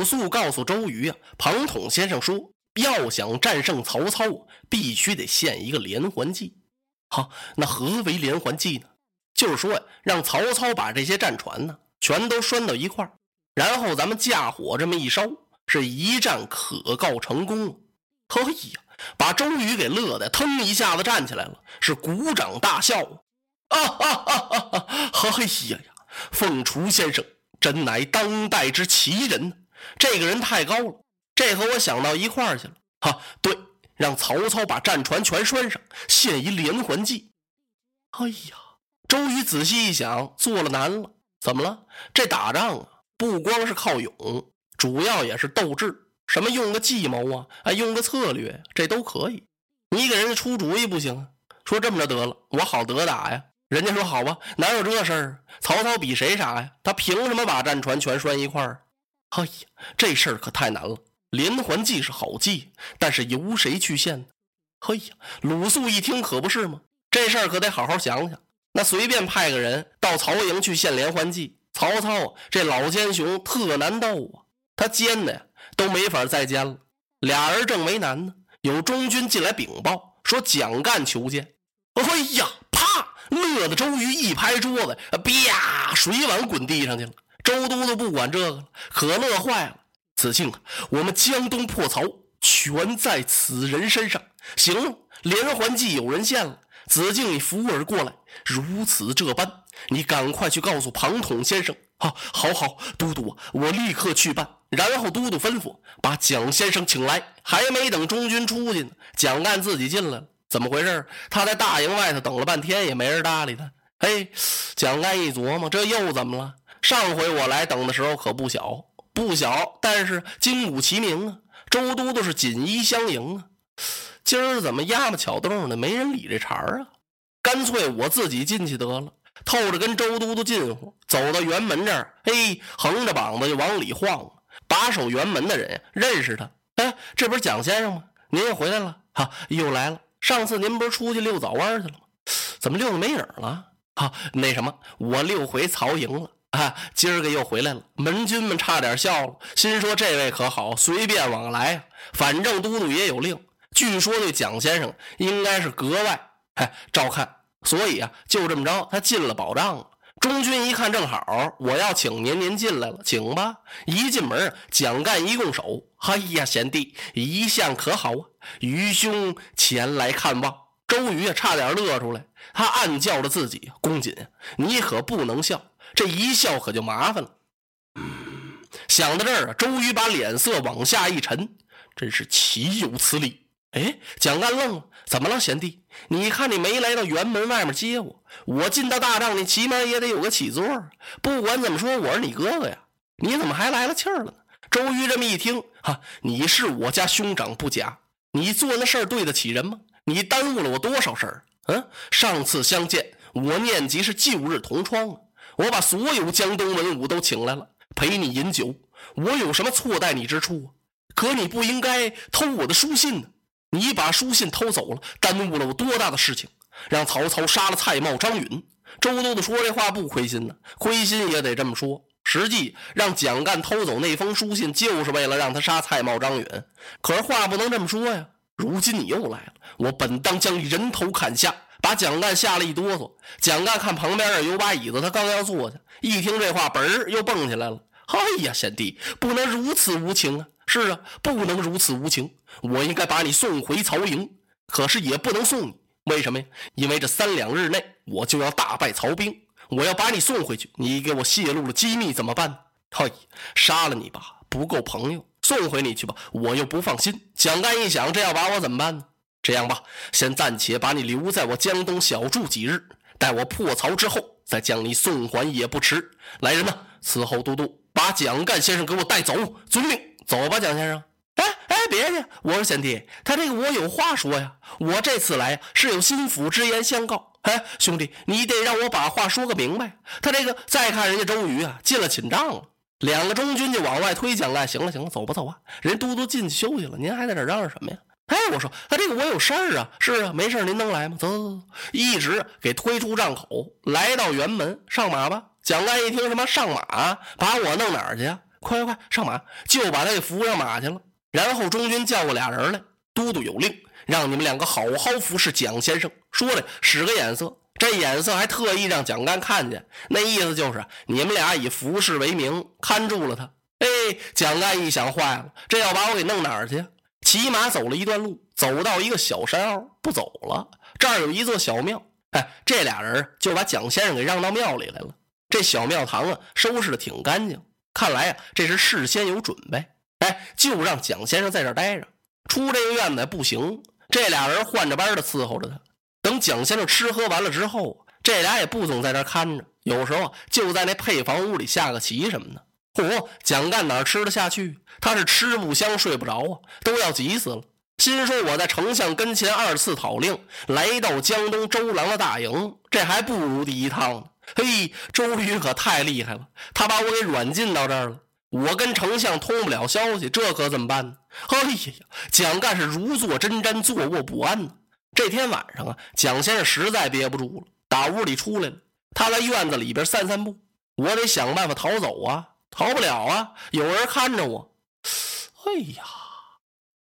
鲁肃告诉周瑜啊，庞统先生说，要想战胜曹操，必须得献一个连环计。好，那何为连环计呢？就是说呀，让曹操把这些战船呢，全都拴到一块儿，然后咱们架火这么一烧，是一战可告成功。哎呀，把周瑜给乐的，腾一下子站起来了，是鼓掌大笑啊！啊啊啊啊啊！哎呀呀，凤雏先生真乃当代之奇人，这个人太高了，这和我想到一块儿去了。哈，对，让曹操把战船全拴上，献一连环计。哎呀！周瑜仔细一想，做了难了。怎么了？这打仗啊，不光是靠勇，主要也是斗智。什么用个计谋啊，啊，用个策略，这都可以。你给人家出主意不行啊？说这么着得了，我好得打呀。人家说好吧，哪有这事儿？曹操比谁傻呀？他凭什么把战船全拴一块儿？哎呀，这事儿可太难了。连环计是好计，但是由谁去献呢？哎呀，鲁肃一听可不是吗？这事儿可得好好想想。那随便派个人到曹营去献连环计，曹操啊这老奸雄特难斗啊！他奸的呀都没法再奸了。俩人正为难呢，有中军进来禀报说蒋干求见。哎呀，啪！乐得周瑜一拍桌子，啊啪！水碗滚地上去了。周都督不管这个了，可乐坏了。子敬，我们江东破曹全在此人身上。行了，连环计有人献了。子敬，你扶儿过来，如此这般，你赶快去告诉庞统先生。啊，好好，都督，我立刻去办。然后都督吩咐把蒋先生请来。还没等中军出去呢，蒋干自己进来了。怎么回事？他在大营外头等了半天，也没人搭理他。嘿，蒋干一琢磨，这又怎么了？上回我来等的时候可不小，不小，但是金鼓齐鸣啊，周都督是锦衣相迎啊。今儿怎么压么巧动的，没人理这茬啊？干脆我自己进去得了，透着跟周都督近乎。走到辕门这儿，嘿，横着膀子就往里晃。把守辕门的人认识他，哎，这不是蒋先生吗？您又回来了，哈，又来了。上次您不是出去遛早弯去了吗？怎么遛的没影了？哈，那什么，我溜回曹营了啊。今儿个又回来了，门军们差点笑了，心说这位可好，随便往来，反正都督也有令。据说对蒋先生应该是格外哎照看，所以啊，就这么着，他进了保障。中军一看正好，我要请您，您进来了，请吧。一进门，蒋干一拱手：“哎呀，贤弟一向可好啊？愚兄前来看望。”周瑜也，差点乐出来，他暗叫着自己：“公瑾，你可不能笑，这一笑可就麻烦了。”想到这儿啊，周瑜把脸色往下一沉，真是岂有此理！哎，蒋干愣了，怎么了，贤弟？你看你没来到辕门外面接我，我进到大帐，你起码也得有个起座。不管怎么说，我是你哥哥呀，你怎么还来了气儿了呢？周瑜这么一听，哈，你是我家兄长不假，你做那事儿对得起人吗？你耽误了我多少事儿？嗯，上次相见，我念及是旧日同窗，我把所有江东文武都请来了，陪你饮酒，我有什么错待你之处？可你不应该偷我的书信呢。你把书信偷走了，耽误了我多大的事情？让曹操杀了蔡瑁、张允。周都督说这话不亏心呢，亏心也得这么说。实际让蒋干偷走那封书信，就是为了让他杀蔡瑁、张允。可是话不能这么说呀。如今你又来了，我本当将你人头砍下。把蒋干吓了一哆嗦。蒋干看旁边有把椅子，他刚要坐下，一听这话，嘣儿又蹦起来了。哎呀，贤弟，不能如此无情啊！是啊，不能如此无情。我应该把你送回曹营，可是也不能送你。为什么呀？因为这三两日内我就要大败曹兵，我要把你送回去。你给我泄露了机密怎么办？嘿，杀了你吧，不够朋友；送回你去吧，我又不放心。蒋干一想，这要把我怎么办呢？这样吧，先暂且把你留在我江东小住几日，待我破曹之后，再将你送还也不迟。来人呐，伺候都督，把蒋干先生给我带走。遵命。走吧，蒋先生。哎哎，别介，我说贤弟，他这个我有话说呀。我这次来是有心腹之言相告。哎，兄弟，你得让我把话说个明白。他这个再看人家周瑜啊，进了寝帐了。两个中军就往外推蒋干。行了行了，走吧走吧。人都督进去休息了，您还在这嚷嚷什么呀？哎，我说他这个我有事儿啊。是啊，没事您能来吗？走走走，一直给推出帐口，来到辕门，上马吧。蒋干一听什么上马，把我弄哪儿去啊？快快快上马！”就把他给扶上马去了。然后中军叫过俩人来，都督有令，让你们两个好好服侍蒋先生。说了使个眼色，这眼色还特意让蒋干看见，那意思就是你们俩以服侍为名看住了他。哎，蒋干一想，坏了，这要把我给弄哪儿去？骑马走了一段路，走到一个小山坳，不走了。这儿有一座小庙，哎，这俩人就把蒋先生给让到庙里来了。这小庙堂啊，收拾的挺干净，看来啊，这是事先有准备。哎，就让蒋先生在这儿待着，出这个院子不行。这俩人换着班的伺候着他。等蒋先生吃喝完了之后，这俩也不总在这看着，有时候就在那配房屋里下个棋什么的。嚯，蒋干哪吃得下去？他是吃不香睡不着啊，都要急死了。心说我在丞相跟前二次讨令，来到江东周郎的大营，这还不如第一趟呢。嘿，周瑜可太厉害了，他把我给软禁到这儿了。我跟丞相通不了消息，这可怎么办呢？哎呀，蒋干是如坐针毡，坐卧不安呢。这天晚上啊，蒋先生实在憋不住了，打屋里出来了。他在院子里边散散步，我得想办法逃走啊，逃不了啊，有人看着我。哎呀，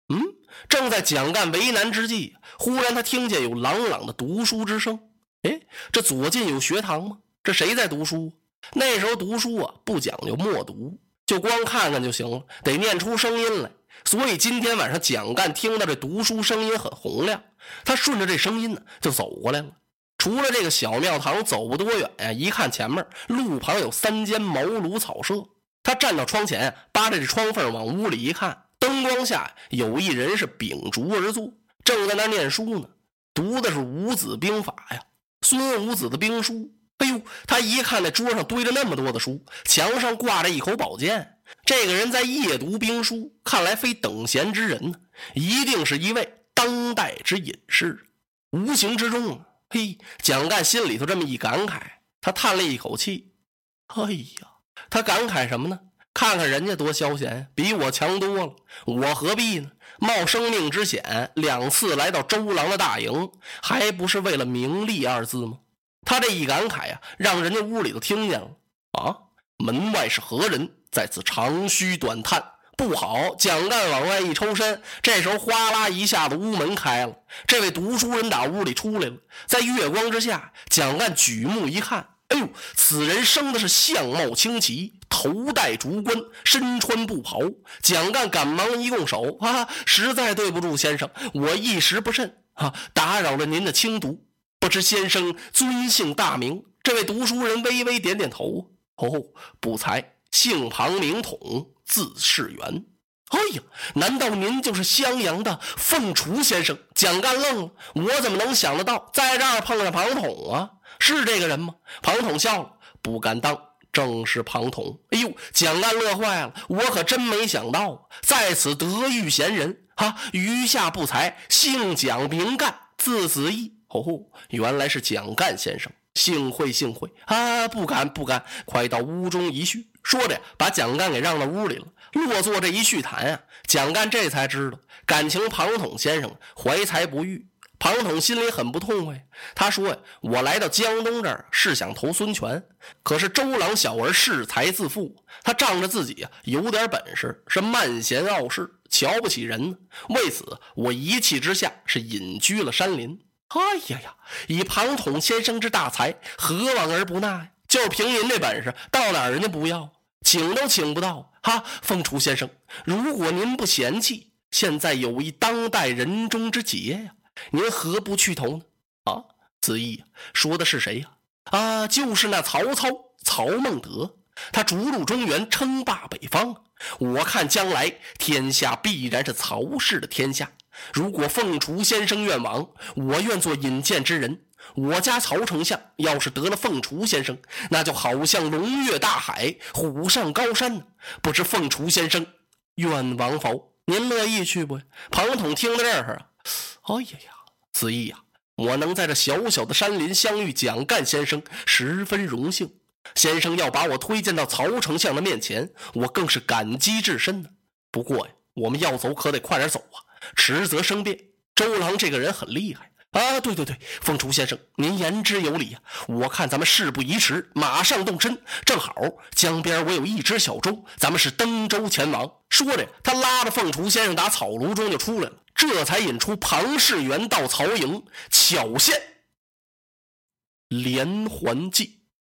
嗯，正在蒋干为难之际，忽然他听见有朗朗的读书之声。哎，这左近有学堂吗？这谁在读书？那时候读书啊，不讲究默读。就光看看就行了，得念出声音来。所以今天晚上蒋干听到这读书声音很洪亮，他顺着这声音呢就走过来了。除了这个小庙堂，走不多远呀，一看前面路旁有三间茅庐草舍，他站到窗前，扒着这窗缝往屋里一看，灯光下有一人是秉烛而坐，正在那念书呢，读的是五子兵法呀，孙武子的兵书。哎呦，他一看那桌上堆着那么多的书，墙上挂着一口宝剑，这个人在夜读兵书，看来非等闲之人呢，一定是一位当代之隐士。无形之中，嘿，蒋干心里头这么一感慨，他叹了一口气。哎呀，他感慨什么呢？看看人家多消闲，比我强多了，我何必呢？冒生命之险，两次来到周郎的大营，还不是为了名利二字吗？他这一感慨呀，让人家屋里头听见了啊！门外是何人在此长吁短叹？不好！蒋干往外一抽身，这时候哗啦一下子，屋门开了，这位读书人打屋里出来了。在月光之下，蒋干举目一看，哎呦，此人生的是相貌清奇，头戴竹冠，身穿布袍。蒋干赶忙一拱手啊，实在对不住先生，我一时不慎啊，打扰了您的清读。不知先生尊姓大名？这位读书人微微点点头。哦，不才，姓庞名统，字世元。哎呀，难道您就是襄阳的凤雏先生？蒋干愣了，我怎么能想得到在这儿碰上庞统啊？是这个人吗？庞统笑了，不敢当，正是庞统。哎呦，蒋干乐坏了，我可真没想到，在此得遇贤人啊！余下不才，姓蒋名干，字子义。哦，原来是蒋干先生，幸会幸会啊！不敢不敢，快到屋中一叙。说着，把蒋干给让到屋里了。落座这一叙谈啊，蒋干这才知道，感情庞统先生怀才不遇。庞统心里很不痛快。他说呀：“我来到江东这儿是想投孙权，可是周郎小儿恃才自负，他仗着自己呀有点本事，是慢贤傲世，瞧不起人呢。为此，我一气之下是隐居了山林。”哎呀呀！以庞统先生之大才，何往而不纳呀？就凭您这本事，到哪儿人家不要，请都请不到。哈，凤雏先生，如果您不嫌弃，现在有一当代人中之杰呀，您何不去投呢？啊，子义说的是谁呀？啊，就是那曹操，曹孟德，他逐鹿中原，称霸北方。我看将来天下必然是曹氏的天下。如果凤雏先生愿往，我愿做引荐之人。我家曹丞相要是得了凤雏先生，那就好像龙跃大海，虎上高山呢。不知凤雏先生愿往否？您乐意去不？庞统听到这儿啊，哎呀呀，子义呀，我能在这小小的山林相遇蒋干先生，十分荣幸。先生要把我推荐到曹丞相的面前，我更是感激至深呢。不过呀，我们要走可得快点走啊。迟则生变。周郎这个人很厉害啊，对对对，凤雏先生，您言之有理呀。我看咱们事不宜迟，马上动身。正好江边我有一只小舟，咱们是登舟前往。说着，他拉着凤雏先生打草庐中就出来了，这才引出庞士元到曹营，巧献连环计。